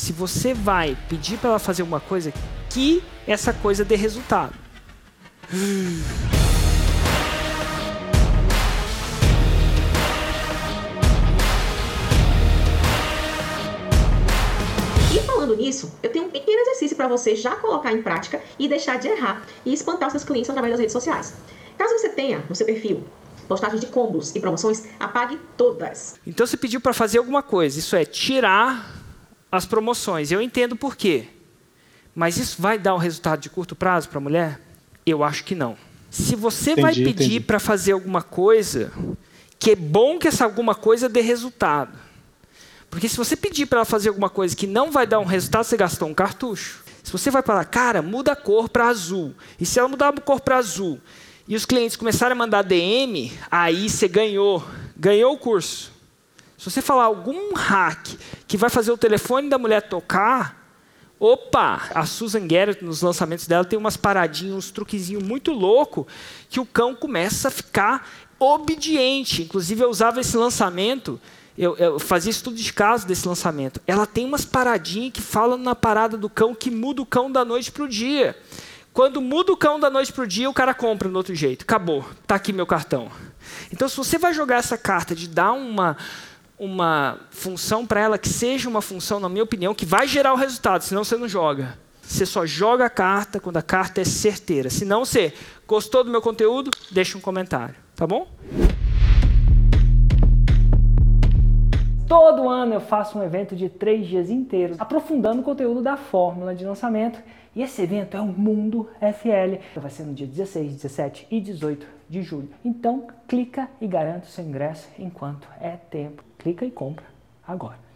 se você vai pedir para ela fazer uma coisa que essa coisa dê resultado. E falando nisso, eu tenho um pequeno exercício para você já colocar em prática e deixar de errar e espantar os seus clientes através das redes sociais. Caso você tenha no seu perfil postagens de combos e promoções, apague todas. Então você pediu para fazer alguma coisa, isso é tirar as promoções. Eu entendo por quê. Mas isso vai dar um resultado de curto prazo para a mulher? Eu acho que não. Se você entendi, vai pedir para fazer alguma coisa, que é bom que essa alguma coisa dê resultado. Porque se você pedir para ela fazer alguma coisa que não vai dar um resultado, você gastou um cartucho. Se você vai falar, cara, muda a cor para azul. E se ela mudar a cor para azul e os clientes começarem a mandar DM, aí você ganhou. Ganhou o curso. Se você falar algum hack que vai fazer o telefone da mulher tocar, Opa! A Susan Garrett, nos lançamentos dela, tem umas paradinhas, uns truquezinhos muito louco que o cão começa a ficar obediente. Inclusive, eu usava esse lançamento, eu, eu fazia estudo de caso desse lançamento. Ela tem umas paradinhas que falam na parada do cão que muda o cão da noite para o dia. Quando muda o cão da noite para o dia, o cara compra no outro jeito. Acabou. Está aqui meu cartão. Então, se você vai jogar essa carta de dar uma uma função para ela que seja uma função, na minha opinião, que vai gerar o resultado, senão você não joga. Você só joga a carta quando a carta é certeira. Se não, você gostou do meu conteúdo, deixa um comentário, tá bom? Todo ano eu faço um evento de três dias inteiros, aprofundando o conteúdo da fórmula de lançamento. E esse evento é o Mundo FL. Vai ser no dia 16, 17 e 18 de julho. Então, clica e garanta o seu ingresso enquanto é tempo clica e compra agora.